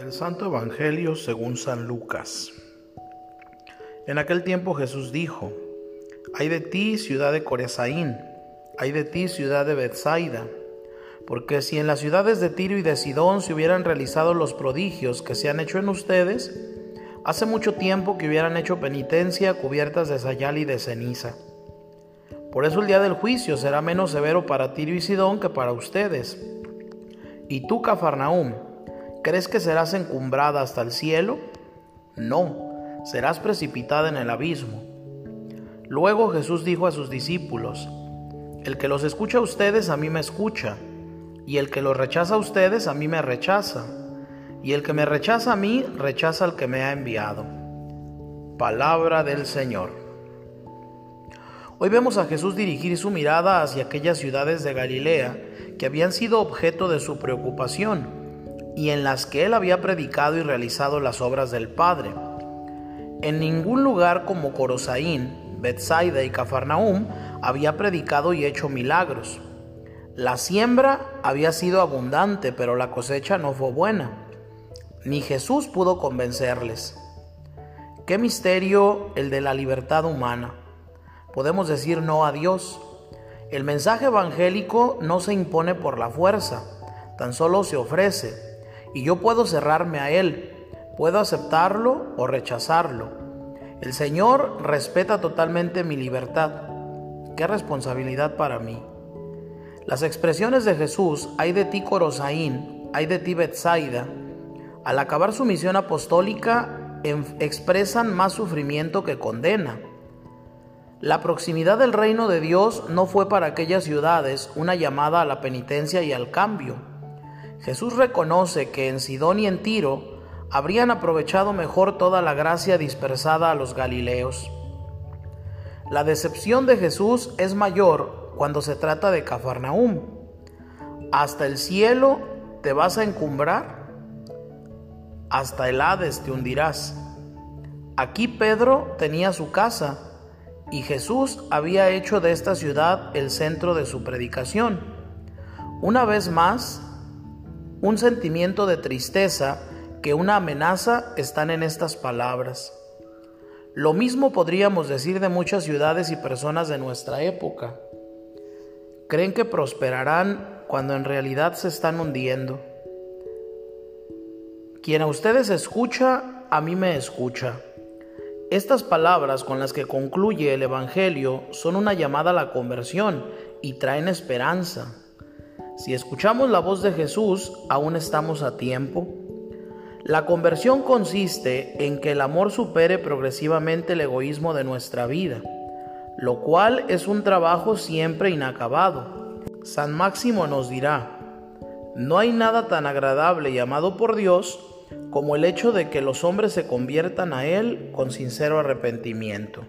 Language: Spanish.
Del Santo Evangelio según San Lucas. En aquel tiempo Jesús dijo, Hay de ti, ciudad de Coresaín, hay de ti, ciudad de Bethsaida, porque si en las ciudades de Tiro y de Sidón se hubieran realizado los prodigios que se han hecho en ustedes, hace mucho tiempo que hubieran hecho penitencia cubiertas de sayal y de ceniza. Por eso el día del juicio será menos severo para Tiro y Sidón que para ustedes. Y tú, Cafarnaúm, ¿crees que serás encumbrada hasta el cielo? No, serás precipitada en el abismo. Luego Jesús dijo a sus discípulos, El que los escucha a ustedes a mí me escucha, y el que los rechaza a ustedes a mí me rechaza, y el que me rechaza a mí rechaza al que me ha enviado. Palabra del Señor. Hoy vemos a Jesús dirigir su mirada hacia aquellas ciudades de Galilea que habían sido objeto de su preocupación y en las que él había predicado y realizado las obras del Padre. En ningún lugar como Corosaín, Bethsaida y Cafarnaum había predicado y hecho milagros. La siembra había sido abundante, pero la cosecha no fue buena. Ni Jesús pudo convencerles. Qué misterio el de la libertad humana. Podemos decir no a Dios. El mensaje evangélico no se impone por la fuerza, tan solo se ofrece, y yo puedo cerrarme a él, puedo aceptarlo o rechazarlo. El Señor respeta totalmente mi libertad. Qué responsabilidad para mí. Las expresiones de Jesús, hay de ti Corosaín, hay de ti Betsaida, al acabar su misión apostólica, expresan más sufrimiento que condena. La proximidad del reino de Dios no fue para aquellas ciudades una llamada a la penitencia y al cambio. Jesús reconoce que en Sidón y en Tiro habrían aprovechado mejor toda la gracia dispersada a los Galileos. La decepción de Jesús es mayor cuando se trata de Cafarnaúm. Hasta el cielo te vas a encumbrar, hasta el Hades te hundirás. Aquí Pedro tenía su casa y Jesús había hecho de esta ciudad el centro de su predicación. Una vez más, un sentimiento de tristeza que una amenaza están en estas palabras. Lo mismo podríamos decir de muchas ciudades y personas de nuestra época. Creen que prosperarán cuando en realidad se están hundiendo. Quien a ustedes escucha, a mí me escucha. Estas palabras con las que concluye el Evangelio son una llamada a la conversión y traen esperanza. Si escuchamos la voz de Jesús, aún estamos a tiempo. La conversión consiste en que el amor supere progresivamente el egoísmo de nuestra vida, lo cual es un trabajo siempre inacabado. San Máximo nos dirá, no hay nada tan agradable y amado por Dios como el hecho de que los hombres se conviertan a Él con sincero arrepentimiento.